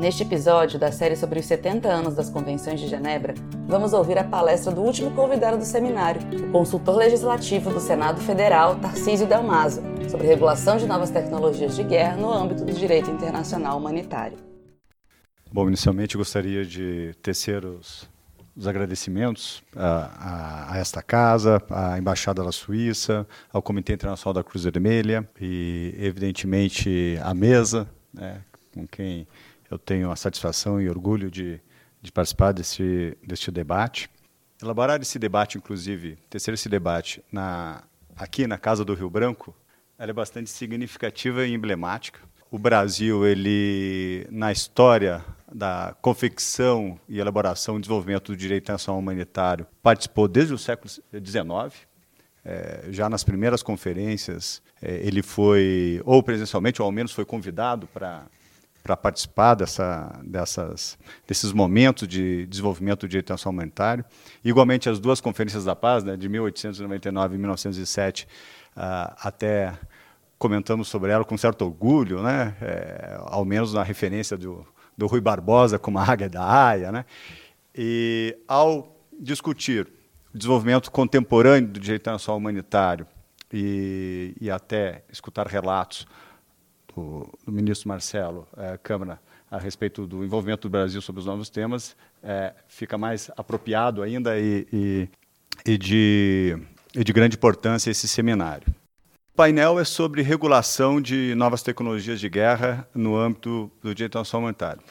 Neste episódio da série sobre os 70 anos das Convenções de Genebra, vamos ouvir a palestra do último convidado do seminário, o consultor legislativo do Senado Federal, Tarcísio Delmaso, sobre regulação de novas tecnologias de guerra no âmbito do direito internacional humanitário. Bom, inicialmente gostaria de tecer os, os agradecimentos a, a, a, esta casa, à Embaixada da Suíça, ao Comitê Internacional da Cruz Vermelha e, evidentemente, à mesa, né, com quem eu tenho a satisfação e orgulho de, de participar desse, deste debate. Elaborar esse debate, inclusive, tecer esse debate na, aqui na Casa do Rio Branco, ela é bastante significativa e emblemática. O Brasil, ele, na história da confecção e elaboração e desenvolvimento do direito internacional humanitário, participou desde o século XIX. É, já nas primeiras conferências, é, ele foi, ou presencialmente, ou ao menos foi convidado para para participar dessa, dessas, desses momentos de desenvolvimento do direito internacional humanitário. Igualmente, as duas conferências da paz, né, de 1899 e 1907, uh, ah, até comentamos sobre ela com certo orgulho, né, é, ao menos na referência do, do Rui Barbosa como a águia da Haia. Né, e ao discutir o desenvolvimento contemporâneo do direito internacional humanitário e, e até escutar relatos do, do ministro Marcelo é, Câmara a respeito do envolvimento do Brasil sobre os novos temas, é, fica mais apropriado ainda e, e, e, de, e de grande importância esse seminário. O painel é sobre regulação de novas tecnologias de guerra no âmbito do direito internacional humanitário.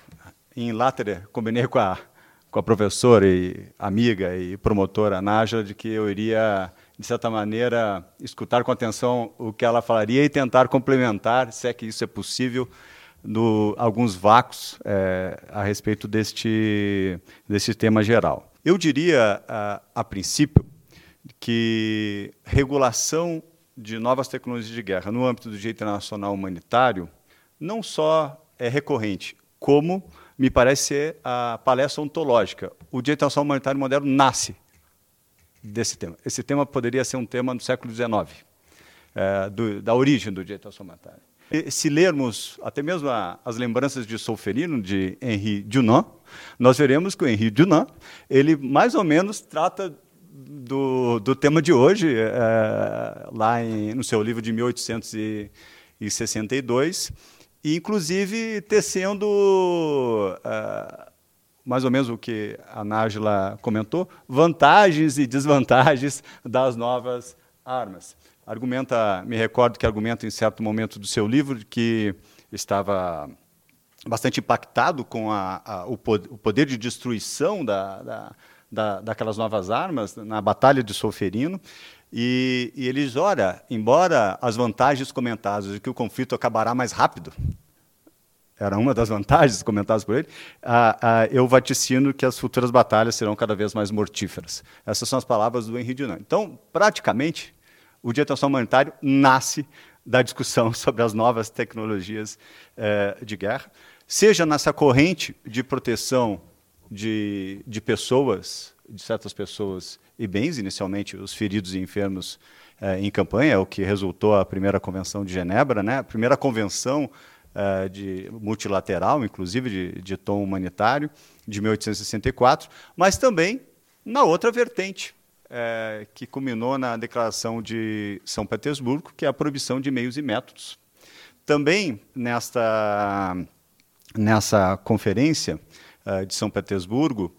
Em Latere, combinei com a, com a professora e amiga e promotora Nájila de que eu iria de certa maneira, escutar com atenção o que ela falaria e tentar complementar, se é que isso é possível, no, alguns vácuos é, a respeito deste, deste tema geral. Eu diria, a, a princípio, que regulação de novas tecnologias de guerra no âmbito do direito internacional humanitário não só é recorrente, como me parece ser a palestra ontológica. O direito internacional humanitário moderno nasce desse tema. Esse tema poderia ser um tema do século XIX, é, do, da origem do direito humanitário. E, se lermos até mesmo a, as lembranças de Solferino, de Henri Dunant, nós veremos que o Henri Dunant, ele mais ou menos trata do, do tema de hoje, é, lá em, no seu livro de 1862, e inclusive tecendo uh, mais ou menos o que a Nájila comentou, vantagens e desvantagens das novas armas. Argumenta, me recordo que argumenta em certo momento do seu livro que estava bastante impactado com a, a, o, poder de destruição da, da, da, daquelas novas armas na Batalha de Solferino. E, e eles, ora, embora as vantagens comentadas de que o conflito acabará mais rápido, era uma das vantagens comentadas por ele, ah, ah, eu vaticino que as futuras batalhas serão cada vez mais mortíferas. Essas são as palavras do Henri Dunant. Então, praticamente, o Dia Internacional Humanitário nasce da discussão sobre as novas tecnologias eh, de guerra, seja nessa corrente de proteção de, de pessoas, de certas pessoas e bens, inicialmente os feridos e enfermos eh, em campanha, é o que resultou a primeira convenção de Genebra, né? a primeira convenção uh, de multilateral, inclusive de, de tom humanitário, de 1864, mas também na outra vertente, uh, que culminou na Declaração de São Petersburgo, que é a proibição de meios e métodos. Também nesta, nessa conferência uh, de São Petersburgo,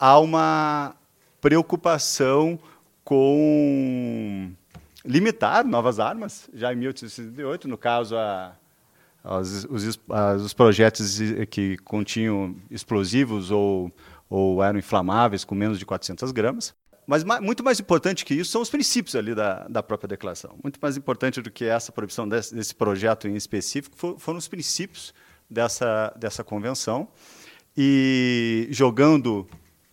há uma preocupação com limitar novas armas, já em 1868, no caso a os, os, os projetos que continham explosivos ou, ou eram inflamáveis com menos de 400 gramas. Mas muito mais importante que isso são os princípios ali da, da própria declaração. Muito mais importante do que essa proibição desse, desse projeto em específico for, foram os princípios dessa, dessa convenção. E jogando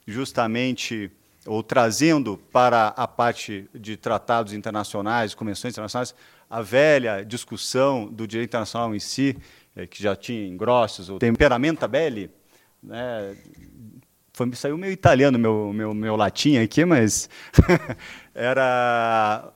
justamente ou trazendo para a parte de tratados internacionais, convenções internacionais, a velha discussão do direito internacional em si, é, que já tinha engrossos, o temperamento belli, né, foi, saiu meio italiano meu, meu, meu latim aqui, mas era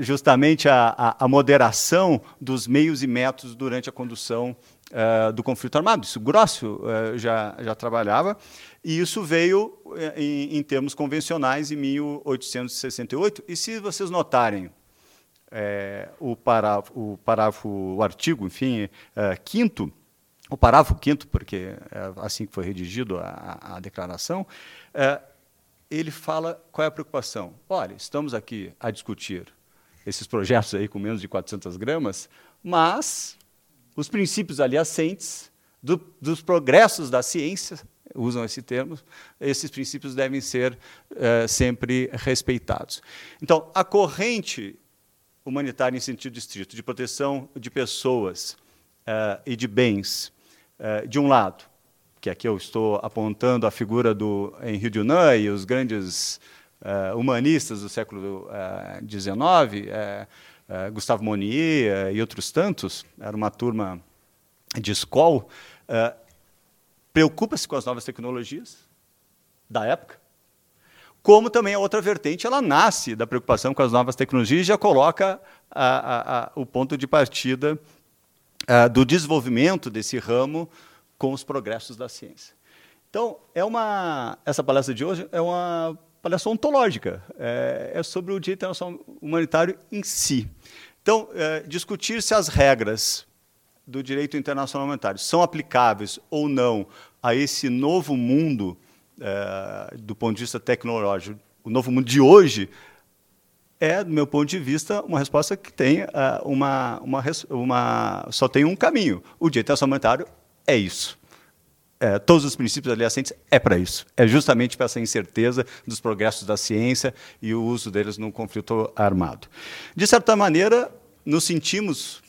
justamente a, a, a, moderação dos meios e métodos durante a condução uh, do conflito armado. Isso Grosso uh, já, já trabalhava, e isso veio em, em, termos convencionais em 1868. E se vocês notarem é, o, parágrafo, o parágrafo, o artigo, enfim, quinto, o parágrafo quinto, porque é assim que foi redigido a, a declaração, ele fala qual é a preocupação. Olha, estamos aqui a discutir esses projetos aí com menos de 400 gramas, mas os princípios aliacentes do, dos progressos da ciência, usam esse termo, esses princípios devem ser uh, sempre respeitados. Então, a corrente humanitária em sentido estrito, de proteção de pessoas uh, e de bens, uh, de um lado, que aqui eu estou apontando a figura do Henri Dunant e os grandes uh, humanistas do século XIX, Gustavo Monnier e outros tantos, era uma turma de escola, preocupa-se com as novas tecnologias da época, como também a outra vertente, ela nasce da preocupação com as novas tecnologias e já coloca a, a, a, o ponto de partida do desenvolvimento desse ramo com os progressos da ciência. Então, é uma, essa palestra de hoje é uma palestra ontológica, é, é sobre o Dia Internacional Humanitário em si. Então, é, discutir se as regras do direito internacional humanitário são aplicáveis ou não a esse novo mundo é, do ponto de vista tecnológico, o novo mundo de hoje, é, do meu ponto de vista, uma resposta que tem uh, uma, uma, uma, só tem um caminho. O direito humanitário é isso. É, todos os princípios aliacentes é para isso. É justamente para essa incerteza dos progressos da ciência e o uso deles num conflito armado. De certa maneira, nos sentimos,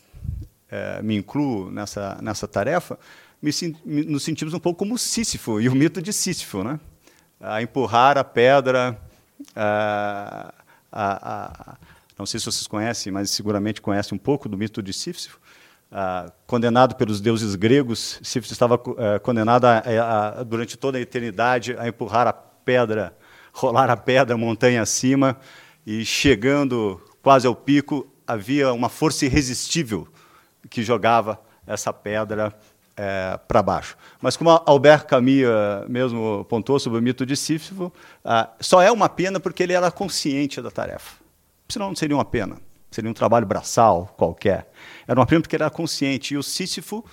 é, me incluo nessa, nessa tarefa, me, nos sentimos um pouco como Sísifo e o mito de Sísifo, né? a empurrar a pedra, a, a, a, não sei se vocês conhecem, mas seguramente conhecem um pouco do mito de Sísifo, condenado pelos deuses gregos, Sífilis estava uh, condenado a, a, durante toda a eternidade a empurrar a pedra, rolar a pedra montanha acima, e chegando quase ao pico, havia uma força irresistível que jogava essa pedra é, para baixo. Mas como Albert Camus uh, mesmo pontuou sobre o mito de Sísifo, só é uma pena porque ele era consciente da tarefa. Senão não seria uma pena seria um trabalho braçal qualquer. Era uma prima porque era consciente. E o Sísifo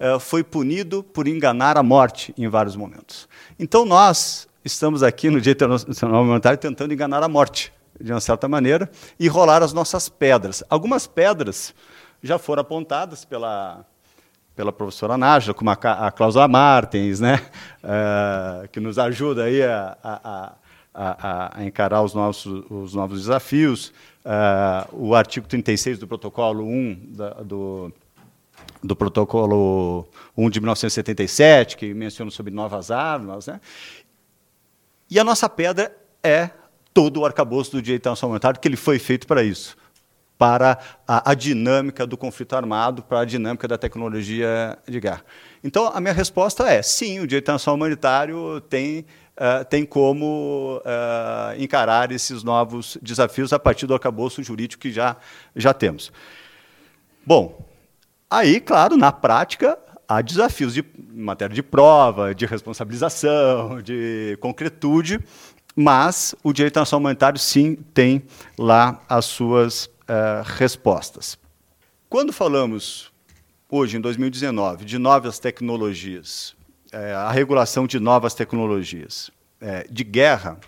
uh, foi punido por enganar a morte em vários momentos. Então nós estamos aqui no Dia Internacional Humanitário tentando enganar a morte, de uma certa maneira, e rolar as nossas pedras. Algumas pedras já foram apontadas pela pela professora Nájila, como a, a Cláusula Martins, né? Uh, que nos ajuda aí a, a, a, a encarar os novos, os novos desafios uh, o artigo 36 do protocolo 1 da, do, do protocolo 1 de 1977, que menciona sobre novas armas. Né? E a nossa pedra é todo o arcabouço do direito humanitário, que ele foi feito para isso, para a, a, dinâmica do conflito armado, para a dinâmica da tecnologia de guerra. Então, a minha resposta é sim, o direito internacional humanitário tem uh, tem como uh, encarar esses novos desafios a partir do arcabouço jurídico que já, já temos. Bom, aí, claro, na prática, há desafios de matéria de prova, de responsabilização, de concretude, mas o direito internacional humanitário, sim, tem lá as suas uh, respostas. Quando falamos, hoje, em 2019, de novas tecnologias é, a regulação de novas tecnologias é, de guerra,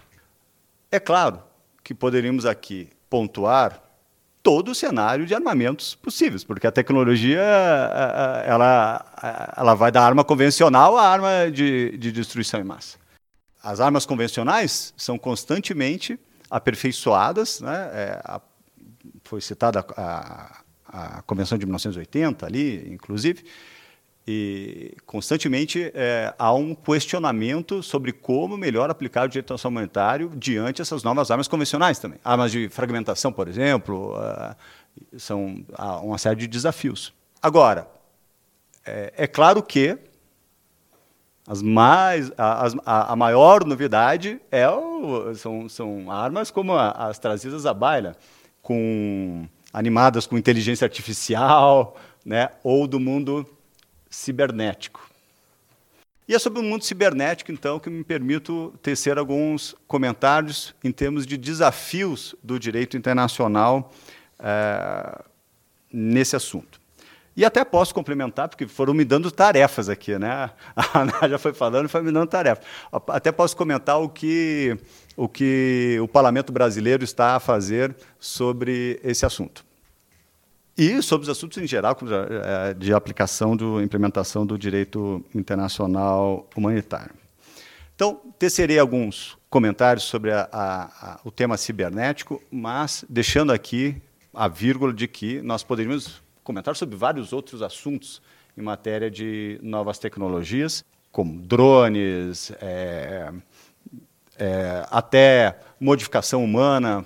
é claro que poderíamos aqui pontuar todo o cenário de armamentos possíveis, porque a tecnologia ela, ela vai da arma convencional à arma de, de destruição em massa. As armas convencionais são constantemente aperfeiçoadas, né? É, a, foi citada a, a Convenção de 1980 ali, inclusive, e constantemente é, há um questionamento sobre como melhor aplicar o direito internacional humanitário diante dessas novas armas convencionais também. Armas de fragmentação, por exemplo, uh, são há uma série de desafios. Agora, é, é claro que as mais, a, a, a maior novidade é o, são, são armas como a, as trazidas à baila, com, animadas com inteligência artificial, né, ou do mundo cibernético. E é sobre o mundo cibernético, então, que me permito tecer alguns comentários em termos de desafios do direito internacional é, nesse assunto. E até posso complementar, porque foram me dando tarefas aqui, né? A Ana já foi falando e foi me dando tarefas. Até posso comentar o que, o que o parlamento brasileiro está a fazer sobre esse assunto. E sobre os assuntos em geral é, de aplicação, de implementação do direito internacional humanitário. Então, tecerei alguns comentários sobre a, a, a, o tema cibernético, mas deixando aqui a vírgula de que nós poderíamos comentar sobre vários outros assuntos em matéria de novas tecnologias, como drones, é, é, até modificação humana,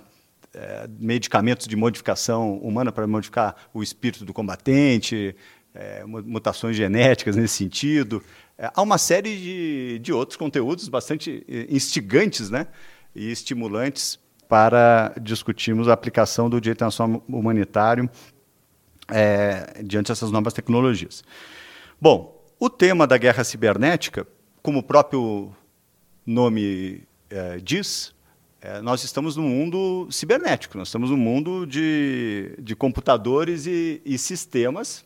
é, medicamentos de modificação humana para modificar o espírito do combatente, é, mutações genéticas nesse sentido. É, há uma série de, de outros conteúdos bastante é, instigantes né, e estimulantes para discutirmos a aplicação do direito internacional humanitário é, diante dessas novas tecnologias. Bom, o tema da guerra cibernética, como o próprio nome é, diz, é, nós estamos no mundo cibernético, nós estamos no mundo de, de computadores e, e sistemas.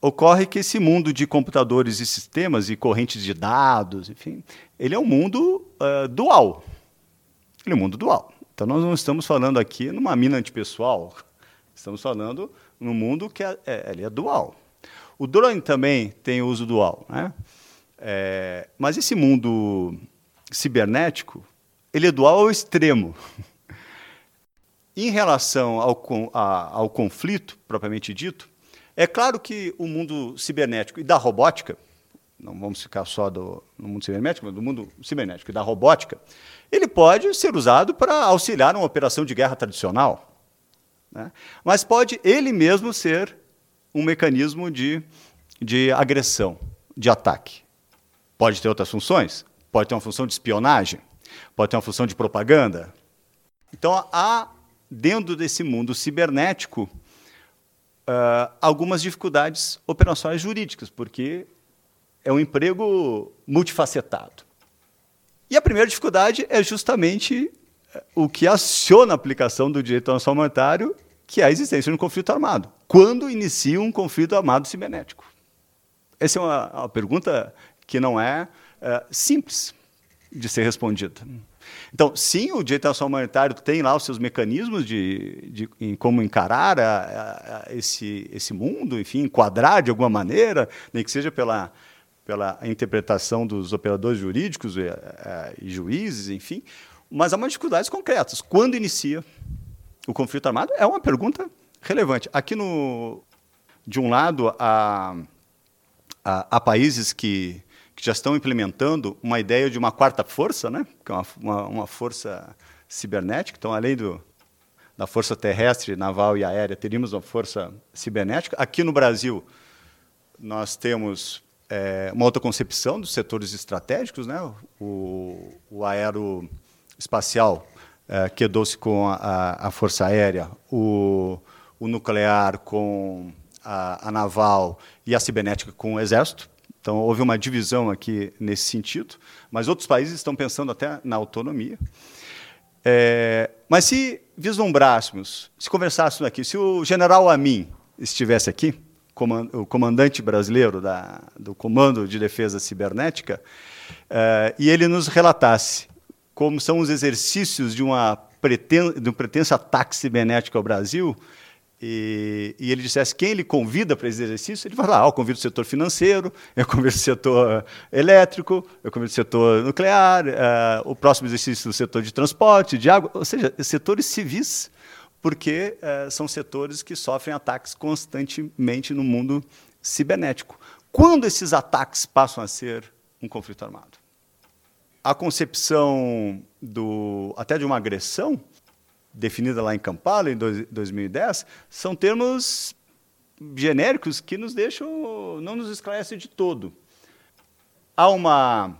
Ocorre que esse mundo de computadores e sistemas e correntes de dados, enfim, ele é um mundo uh, dual. Ele é um mundo dual. Então, nós não estamos falando aqui numa mina antipessoal, estamos falando no mundo que é, é, ele é dual. O drone também tem uso dual, né? É, mas esse mundo cibernético, ele é dual ao extremo. em relação ao, a, ao conflito propriamente dito, é claro que o mundo cibernético e da robótica, não vamos ficar só do, no mundo cibernético, mas do mundo cibernético e da robótica, ele pode ser usado para auxiliar uma operação de guerra tradicional. Né? Mas pode ele mesmo ser um mecanismo de, de agressão, de ataque. Pode ter outras funções, pode ter uma função de espionagem, pode ter uma função de propaganda. Então, há, dentro desse mundo cibernético, uh, algumas dificuldades operacionais jurídicas, porque é um emprego multifacetado. E a primeira dificuldade é justamente eh, o que aciona a aplicação do direito internacional humanitário que é a existência de um conflito armado. Quando inicia um conflito armado cibernético? Essa é uma, uma pergunta que não é, é, simples de ser respondida. Então, sim, o direito internacional humanitário tem lá os seus mecanismos de, de em como encarar a, a, esse, esse mundo, enfim, enquadrar de alguma maneira, nem que seja pela, pela interpretação dos operadores jurídicos e, é, e juízes, enfim, mas há umas dificuldades concretas. Quando inicia o conflito armado é uma pergunta relevante. Aqui no, de um lado, há, há, há países que, que, já estão implementando uma ideia de uma quarta força, né? que é uma, uma, uma força cibernética. Então, além do, da força terrestre, naval e aérea, teríamos uma força cibernética. Aqui no Brasil, nós temos é, uma outra concepção dos setores estratégicos, né? o, o aeroespacial é, quedou-se com a, a, Força Aérea, o, o nuclear com a, a, naval e a cibernética com o Exército. Então, houve uma divisão aqui nesse sentido, mas outros países estão pensando até na autonomia. É, mas se vislumbrássemos, se conversássemos aqui, se o general Amin estivesse aqui, o comandante brasileiro da, do Comando de Defesa Cibernética, é, e ele nos relatasse como são os exercícios de, uma preten de um pretenso ataque cibernético ao Brasil, e, e, ele dissesse quem ele convida para esse exercício, ele fala, ah, eu convido o setor financeiro, eu convido o setor elétrico, eu convido o setor nuclear, uh, o próximo exercício do setor de transporte, de água, ou seja, setores civis, porque uh, são setores que sofrem ataques constantemente no mundo cibernético. Quando esses ataques passam a ser um conflito armado? A concepção do, até de uma agressão, definida lá em Kampala, em dois, 2010, são termos genéricos que nos deixam, não nos esclarecem de todo. Há uma,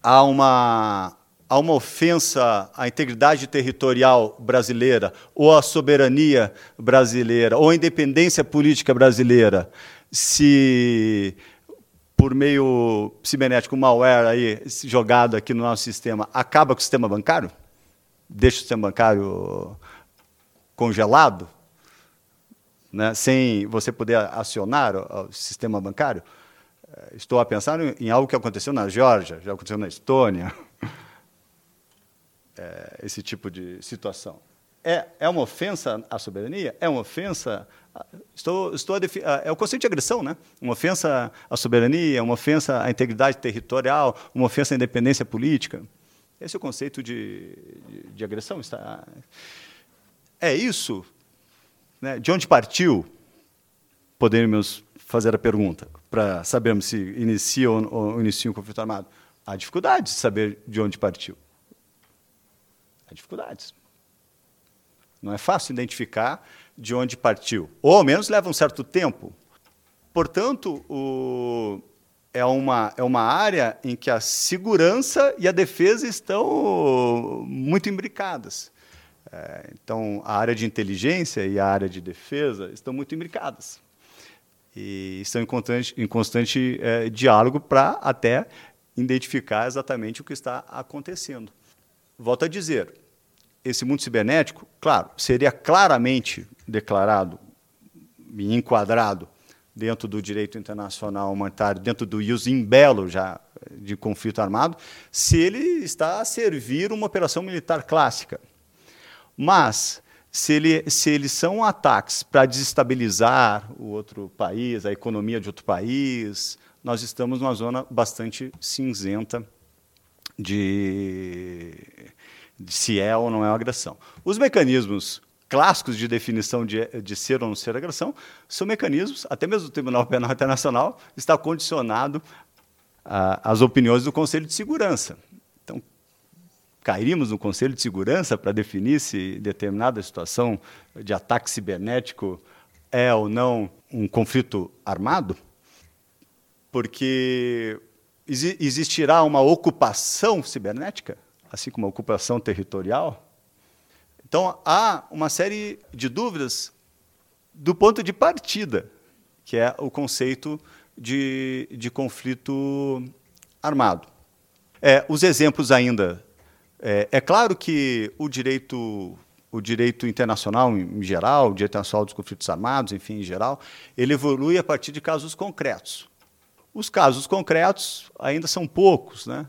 há uma, há uma ofensa à integridade territorial brasileira, ou à soberania brasileira, ou à independência política brasileira, se por meio cibernético, malware aí jogado aqui no nosso sistema, acaba com o sistema bancário? Deixa o sistema bancário congelado? Né, sem você poder acionar o, sistema bancário? É, estou a pensar em algo que aconteceu na Geórgia, já aconteceu na Estônia, é, esse tipo de situação. É, é uma ofensa à soberania? É uma ofensa. Estou, estou a, é o conceito de agressão, né? Uma ofensa à soberania, uma ofensa à integridade territorial, uma ofensa à independência política. Esse é o conceito de, de, de agressão. Está, é isso? Né? De onde partiu? Podemos fazer a pergunta para sabermos se inicia ou, ou inicia um conflito armado. Há dificuldade de saber de onde partiu. Há dificuldades. Não é fácil identificar de onde partiu. Ou ao menos leva um certo tempo. Portanto, o, é, uma, é uma área em que a segurança e a defesa estão muito imbricadas. É, então, a área de inteligência e a área de defesa estão muito imbricadas. E estão em constante, em constante é, diálogo para até identificar exatamente o que está acontecendo. Volto a dizer, esse mundo cibernético, claro, seria claramente declarado e enquadrado dentro do direito internacional humanitário, dentro do ius in bello já de conflito armado, se ele está a servir uma operação militar clássica. Mas se, ele, se eles são ataques para desestabilizar o outro país, a economia de outro país, nós estamos numa zona bastante cinzenta de se é ou não é uma agressão. Os mecanismos clássicos de definição de, de ser ou não ser agressão são mecanismos, até mesmo o Tribunal Penal Internacional está condicionado às opiniões do Conselho de Segurança. Então, cairíamos no Conselho de Segurança para definir se determinada situação de ataque cibernético é ou não um conflito armado? Porque existirá uma ocupação cibernética? Assim como a ocupação territorial. Então, há uma série de dúvidas do ponto de partida, que é o conceito de, de conflito armado. É, os exemplos ainda. É, é, claro que o direito, o direito internacional em geral, o direito internacional dos conflitos armados, enfim, em geral, ele evolui a partir de casos concretos. Os casos concretos ainda são poucos, né?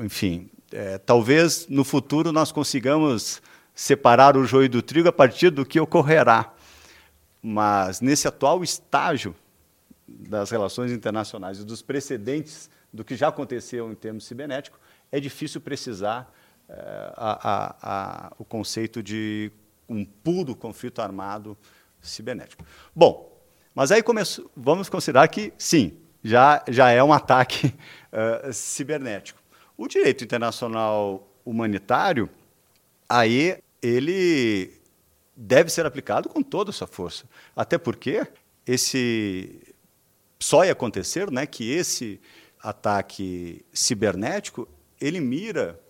Enfim, é, talvez no futuro nós consigamos separar o joio do trigo a partir do que ocorrerá. Mas nesse atual estágio das relações internacionais e dos precedentes do que já aconteceu em termos cibernéticos, é difícil precisar é, a, a, a, o conceito de um puro conflito armado cibernético. Bom, mas aí vamos considerar que, sim, já, já é um ataque uh, cibernético. O direito internacional humanitário, aí ele deve ser aplicado com toda a sua força. Até porque esse só ia acontecer, né, que esse ataque cibernético ele mira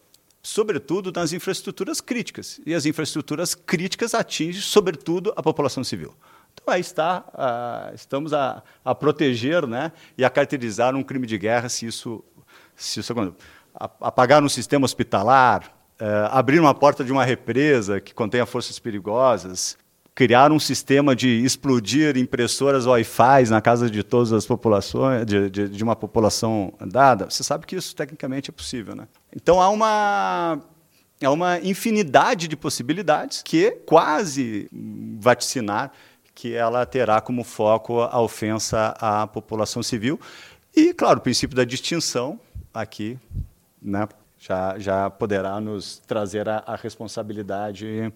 sobretudo nas infraestruturas críticas e as infraestruturas críticas atingem sobretudo a população civil. Então aí está, uh, estamos a, a proteger, né, e a caracterizar um crime de guerra se isso se isso acontecer apagar um sistema hospitalar, é, abrir uma porta de uma represa que contenha forças perigosas, criar um sistema de explodir impressoras Wi-Fi na casa de todas as populações, de, de, de, uma população dada, você sabe que isso tecnicamente é possível. Né? Então há uma, há uma infinidade de possibilidades que quase vaticinar que ela terá como foco a ofensa à população civil. E, claro, o princípio da distinção aqui né, já, já poderá nos trazer a, a responsabilidade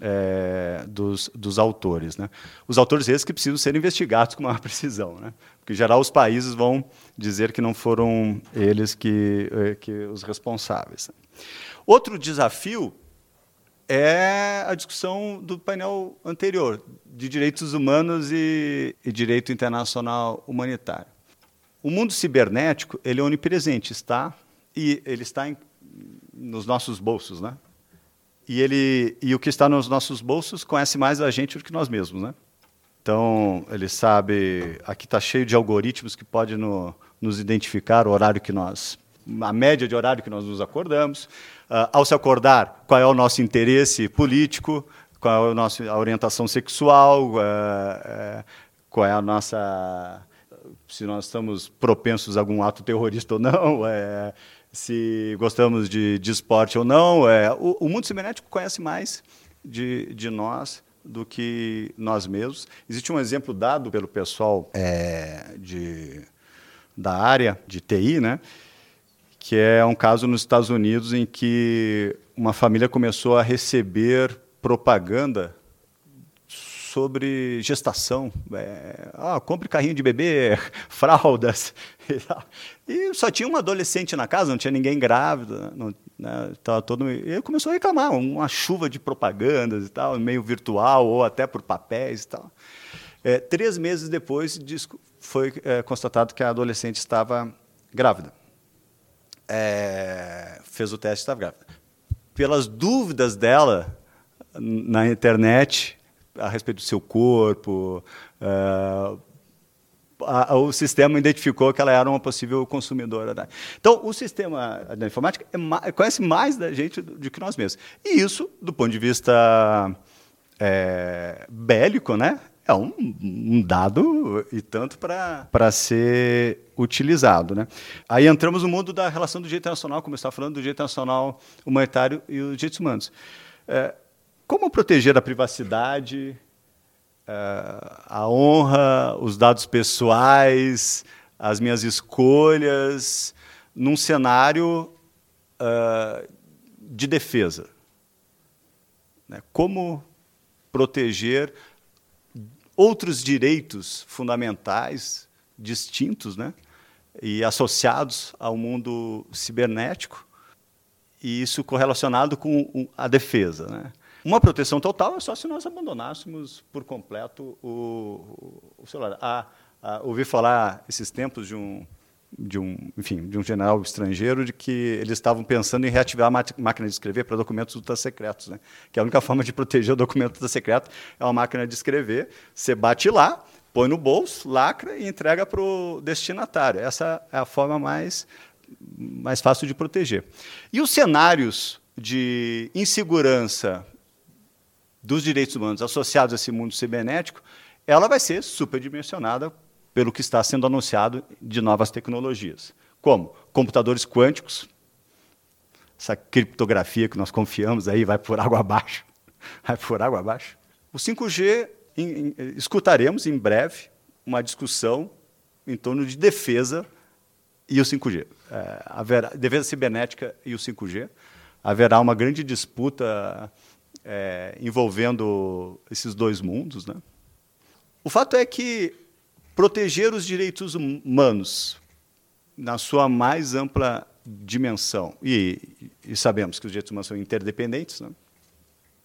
é, dos, dos autores. Né? Os autores esses que precisam ser investigados com maior precisão, né? porque, em geral, os países vão dizer que não foram eles que, é, que os responsáveis. Outro desafio é a discussão do painel anterior, de direitos humanos e, e direito internacional humanitário. O mundo cibernético ele é onipresente, está e ele está em, nos nossos bolsos, né? E ele e o que está nos nossos bolsos conhece mais a gente do que nós mesmos, né? Então, ele sabe, aqui está cheio de algoritmos que podem no, nos identificar o horário que nós, a média de horário que nós nos acordamos. Uh, ao se acordar, qual é o nosso interesse político, qual é a nossa orientação sexual, uh, uh, qual é a nossa se nós estamos propensos a algum ato terrorista ou não, é, se gostamos de, de esporte ou não. É, o, o mundo cibernético conhece mais de, de nós do que nós mesmos. Existe um exemplo dado pelo pessoal é, de, da área de TI, né, que é um caso nos Estados Unidos em que uma família começou a receber propaganda sobre gestação. É, ah, compre carrinho de bebê, fraldas. E, só tinha uma adolescente na casa, não tinha ninguém grávida. Né, todo, e começou a reclamar, uma chuva de propagandas e tal, meio virtual ou até por papéis e tal. É, três meses depois foi é, constatado que a adolescente estava grávida. É, fez o teste e estava grávida. Pelas dúvidas dela na internet, a respeito do seu corpo. Uh, a, o sistema identificou que ela era uma possível consumidora. Da... Então, o sistema da informática é conhece mais da gente do, que nós mesmos. E isso, do ponto de vista é, bélico, né, é um, um, dado e tanto para ser utilizado. Né? Aí entramos no mundo da relação do direito internacional, como eu estava falando, do direito internacional humanitário e os direitos humanos. É, como proteger a privacidade, eh, a honra, os dados pessoais, as minhas escolhas, num cenário uh, de defesa? Né? Como proteger outros direitos fundamentais distintos, né? e associados ao mundo cibernético, e isso correlacionado com a defesa. Né? Uma proteção total é só se nós abandonássemos por completo o, o celular. Ah, ah, ouvi falar esses tempos de um de um, enfim, de um general estrangeiro de que eles estavam pensando em reativar a máquina de escrever para documentos ultra-secretos, né? Que a única forma de proteger o documento ultra-secreto é uma máquina de escrever. Você bate lá, põe no bolso, lacra e entrega para o destinatário. Essa é a forma mais mais fácil de proteger. E os cenários de insegurança dos direitos humanos associados a esse mundo cibernético, ela vai ser superdimensionada pelo que está sendo anunciado de novas tecnologias. Como? Computadores quânticos, essa criptografia que nós confiamos aí vai por água abaixo. Vai por água abaixo. O 5G, em, em, escutaremos em breve uma discussão em torno de defesa e o 5G. É, haverá, defesa cibernética e o 5G. Haverá uma grande disputa é, envolvendo esses dois mundos. Né? O fato é que proteger os direitos humanos na sua mais ampla dimensão, e, e sabemos que os direitos humanos são interdependentes, né?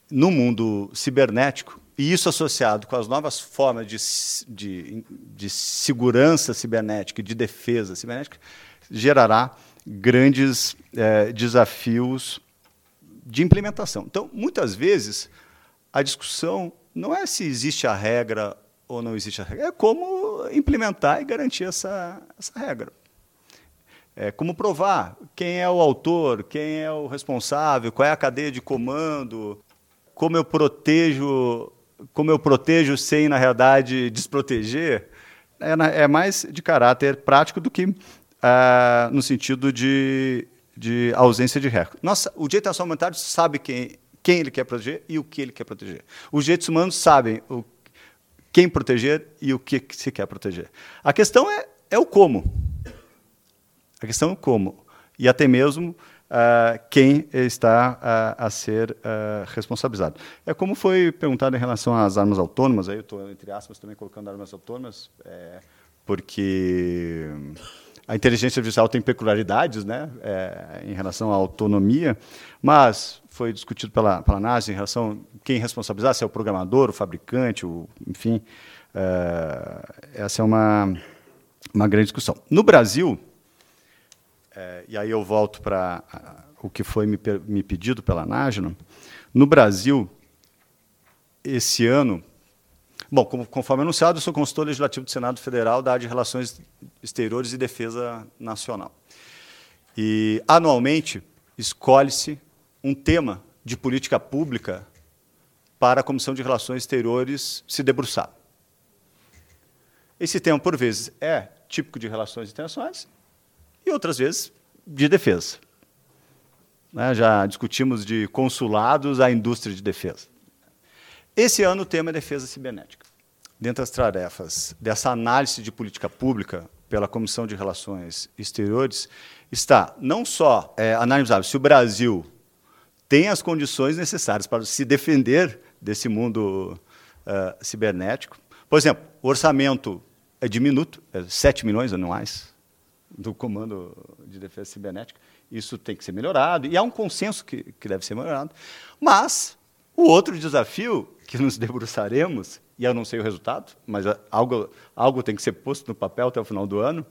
no mundo cibernético, e isso associado com as novas formas de, de, de segurança cibernética de defesa cibernética, gerará grandes é, desafios de implementação. Então, muitas vezes, a discussão não é se existe a regra ou não existe a regra, é como implementar e garantir essa, essa regra. É como provar quem é o autor, quem é o responsável, qual é a cadeia de comando, como eu protejo, como eu protejo sem na realidade desproteger, é, é mais de caráter prático do que ah, no sentido de de ausência de regra. Nossa, o direito internacional humanitário sabe quem, quem ele quer proteger e o que ele quer proteger. Os direitos humanos sabem o, quem proteger e o que se quer proteger. A questão é, é o como. A questão é o como. E até mesmo uh, quem está uh, a ser uh, responsabilizado. É como foi perguntado em relação às armas autônomas, aí eu estou, entre aspas, também colocando armas autônomas, é, porque a inteligência artificial tem peculiaridades né, é, em relação à autonomia, mas foi discutido pela, pela NASA em relação a quem responsabilizar, se é o programador, o fabricante, o, enfim. É, essa é uma, uma grande discussão. No Brasil, é, e aí eu volto para o que foi me, me pedido pela Nájila, no Brasil, esse ano, Bom, como, conforme anunciado, eu sou consultor legislativo do Senado Federal da área de Relações Exteriores e Defesa Nacional. E, anualmente, escolhe-se um tema de política pública para a Comissão de Relações Exteriores se debruçar. Esse tema, por vezes, é típico de relações internacionais e outras vezes de defesa. Né, já discutimos de consulados à indústria de defesa. Esse ano o tema é defesa cibernética. Dentre as tarefas dessa análise de política pública pela Comissão de Relações Exteriores está não só é, analisar se o Brasil tem as condições necessárias para se defender desse mundo uh, cibernético. Por exemplo, o orçamento é diminuto, é 7 milhões anuais do Comando de Defesa Cibernética. Isso tem que ser melhorado, e há um consenso que, que deve ser melhorado. Mas o outro desafio que nos debruçaremos, e eu não sei o resultado, mas algo, algo tem que ser posto no papel até o final do ano,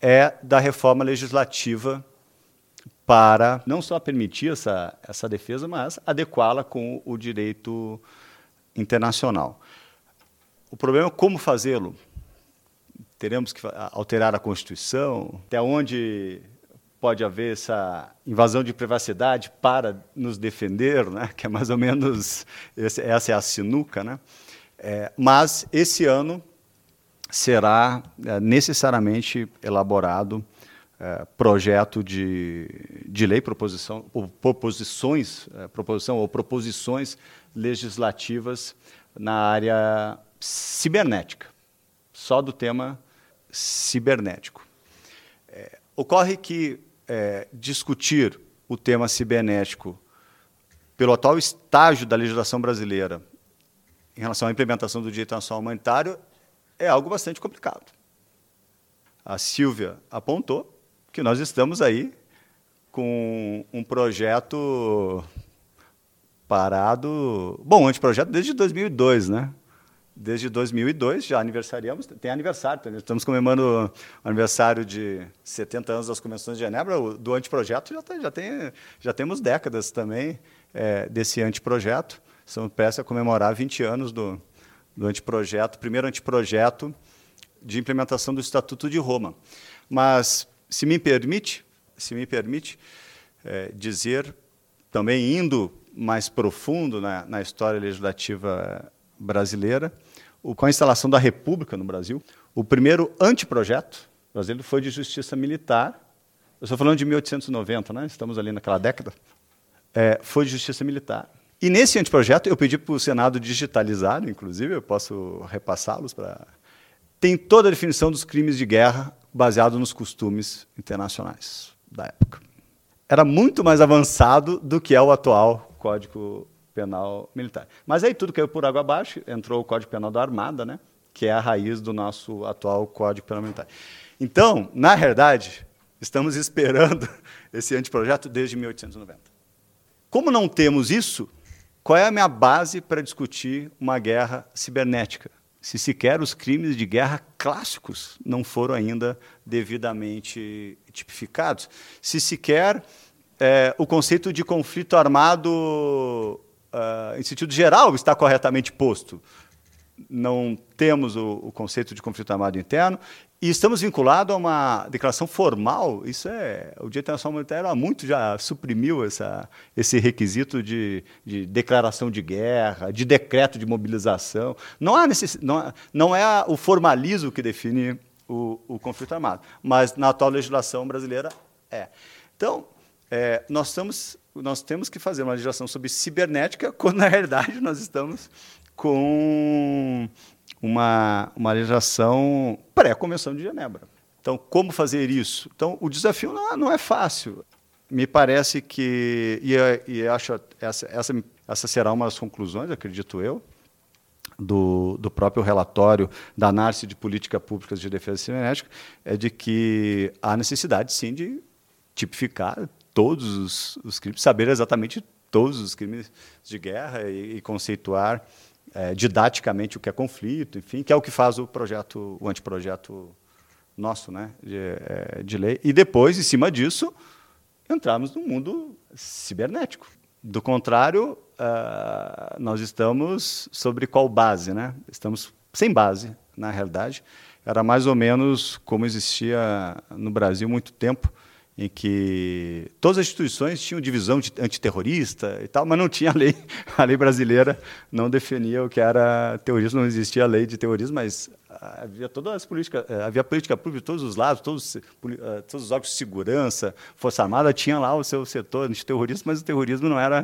é da reforma legislativa para não só permitir essa, essa defesa, mas adequá-la com o direito internacional. O problema é como fazê-lo. Teremos que alterar a Constituição? Até onde pode haver essa invasão de privacidade para nos defender, né? que é mais ou menos esse, essa é a sinuca. Né? É, mas esse ano será é, necessariamente elaborado é, projeto de, de lei, proposição, ou proposições, é, proposição ou proposições legislativas na área cibernética, só do tema cibernético. É, ocorre que é, discutir o tema cibernético pelo atual estágio da legislação brasileira em relação à implementação do direito nacional humanitário é algo bastante complicado. A Silvia apontou que nós estamos aí com um projeto parado, bom, anteprojeto desde 2002, né? Desde 2002 já aniversariamos, tem aniversário, estamos comemorando o aniversário de 70 anos das Convenções de Genebra, do anteprojeto já, tem, já, tem, já temos décadas também é, desse anteprojeto, estamos prestes a comemorar 20 anos do, do anteprojeto, primeiro anteprojeto de implementação do Estatuto de Roma. Mas, se me permite, se me permite é, dizer, também indo mais profundo na, na história legislativa brasileira, o, com a instalação da República no Brasil, o primeiro anteprojeto brasileiro foi de justiça militar. Eu estou falando de 1890, né? estamos ali naquela década. É, foi de justiça militar. E nesse anteprojeto, eu pedi para o Senado digitalizar, inclusive, eu posso repassá-los para. Tem toda a definição dos crimes de guerra baseado nos costumes internacionais da época. Era muito mais avançado do que é o atual Código Penal Militar. Mas aí tudo caiu por água abaixo, entrou o Código Penal da Armada, né, que é a raiz do nosso atual Código Penal Militar. Então, na verdade, estamos esperando esse anteprojeto desde 1890. Como não temos isso, qual é a minha base para discutir uma guerra cibernética? Se sequer os crimes de guerra clássicos não foram ainda devidamente tipificados, se sequer é, o conceito de conflito armado uh, em sentido geral, está corretamente posto. Não temos o, o, conceito de conflito armado interno e estamos vinculados a uma declaração formal. Isso é o Dia Internacional Humanitário há muito já suprimiu essa, esse requisito de, de declaração de guerra, de decreto de mobilização. Não há necess, não, não é o formalismo que define o, o conflito armado, mas na atual legislação brasileira é. Então, é, nós estamos nós temos que fazer uma legislação sobre cibernética, quando na realidade nós estamos com uma, uma legislação pré-convenção de Genebra. Então, como fazer isso? Então, o desafio não, não é fácil. Me parece que, e, e acho essa, essa, essa será uma das conclusões, acredito eu, do, do, próprio relatório da análise de política pública de defesa cibernética, é de que há necessidade, sim, de tipificar todos os, os, crimes, saber exatamente todos os crimes de guerra e, e conceituar é, didaticamente o que é conflito, enfim, que é o que faz o projeto, o anteprojeto nosso, né, de, é, de lei. E depois, em cima disso, entrarmos no mundo cibernético. Do contrário, uh, nós estamos sobre qual base? Né? Estamos sem base, na realidade. Era mais ou menos como existia no Brasil muito tempo, em que todas as instituições tinham divisão de antiterrorista e tal, mas não tinha lei. A lei brasileira não definia o que era terrorismo, não existia lei de terrorismo, mas havia todas as políticas, eh, havia política pública de todos os lados, todos, eh, todos os órgãos de segurança, Força Armada tinha lá o seu setor antiterrorismo, mas o terrorismo não era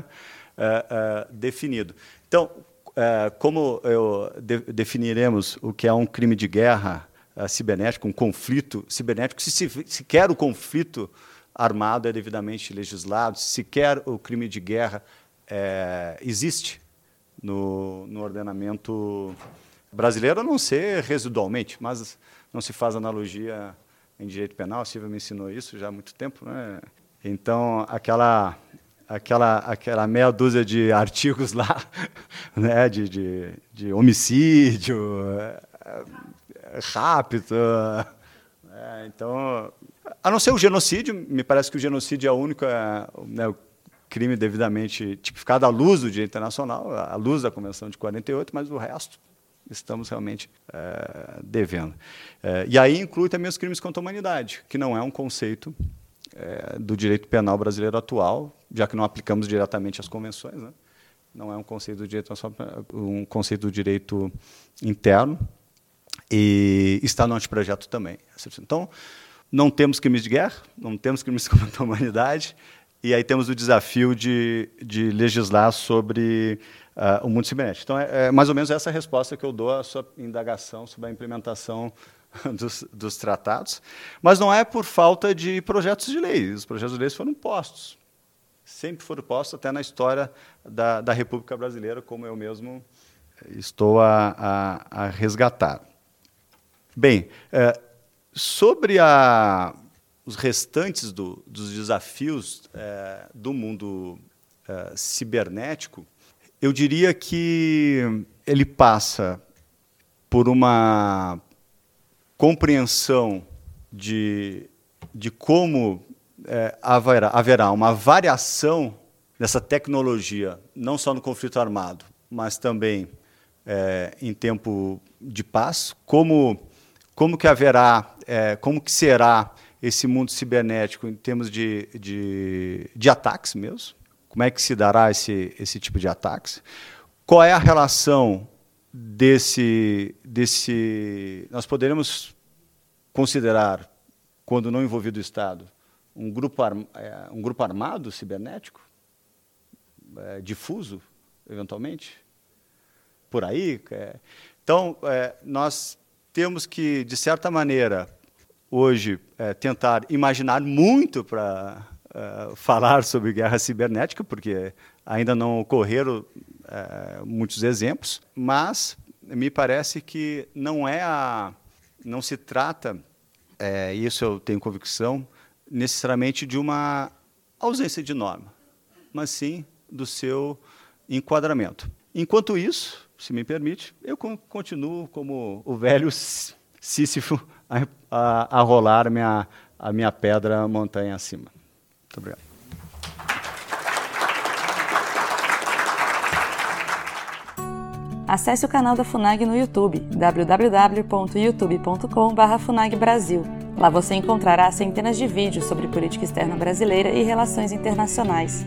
uh, uh, definido. Então, como eu de, definiremos o que é um crime de guerra cibernético, um conflito cibernético, se, se, se quer o conflito armado é devidamente legislado, se quer o crime de guerra é, existe no, no ordenamento brasileiro, a não ser residualmente, mas não se faz analogia em direito penal, a Silvia me ensinou isso já há muito tempo. Né? Então, aquela, aquela, aquela meia dúzia de artigos lá, né? de, de, de homicídio, é, rápido. É, então, a não ser o genocídio, me parece que o genocídio é o único né, crime devidamente tipificado à luz do direito internacional, à luz da Convenção de 48, mas o resto estamos realmente é, devendo. É, e aí inclui também os crimes contra a humanidade, que não é um conceito é, do direito penal brasileiro atual, já que não aplicamos diretamente as convenções, né? não é um conceito do direito um conceito do direito interno e está no anteprojeto também. Então, não temos crimes de guerra, não temos crimes contra a humanidade, e aí temos o desafio de, de legislar sobre uh, o mundo cibernético. Então, é, é, mais ou menos essa resposta que eu dou à sua indagação sobre a implementação dos, dos, tratados. Mas não é por falta de projetos de lei. Os projetos de lei foram postos. Sempre foram postos, até na história da, da República Brasileira, como eu mesmo estou a, a, a resgatar. Bem, é, sobre a, os restantes do, dos desafios é, do mundo é, cibernético, eu diria que ele passa por uma compreensão de, de como é, haverá, haverá uma variação dessa tecnologia, não só no conflito armado, mas também é, em tempo de paz, como, como que haverá, é, como que será esse mundo cibernético em termos de, de, de ataques mesmo, como é que se dará esse, esse tipo de ataques? Qual é a relação desse, desse. Nós poderemos considerar, quando não envolvido o Estado, um grupo, é, um grupo armado cibernético? É, difuso, eventualmente? Por aí? É. Então, é, nós temos que, de certa maneira, hoje, é, tentar imaginar muito para uh, falar sobre guerra cibernética, porque ainda não ocorreram uh, muitos exemplos, mas me parece que não é a, não se trata, é, isso eu tenho convicção, necessariamente de uma ausência de norma, mas sim do seu enquadramento. Enquanto isso, se me permite, eu continuo como o velho Sísifo a, a, a rolar minha, a minha pedra montanha acima. Muito obrigado. Acesse o canal da FUNAG no YouTube, www.youtube.com.br FUNAGBrasil. Lá você encontrará centenas de vídeos sobre política externa brasileira e relações internacionais.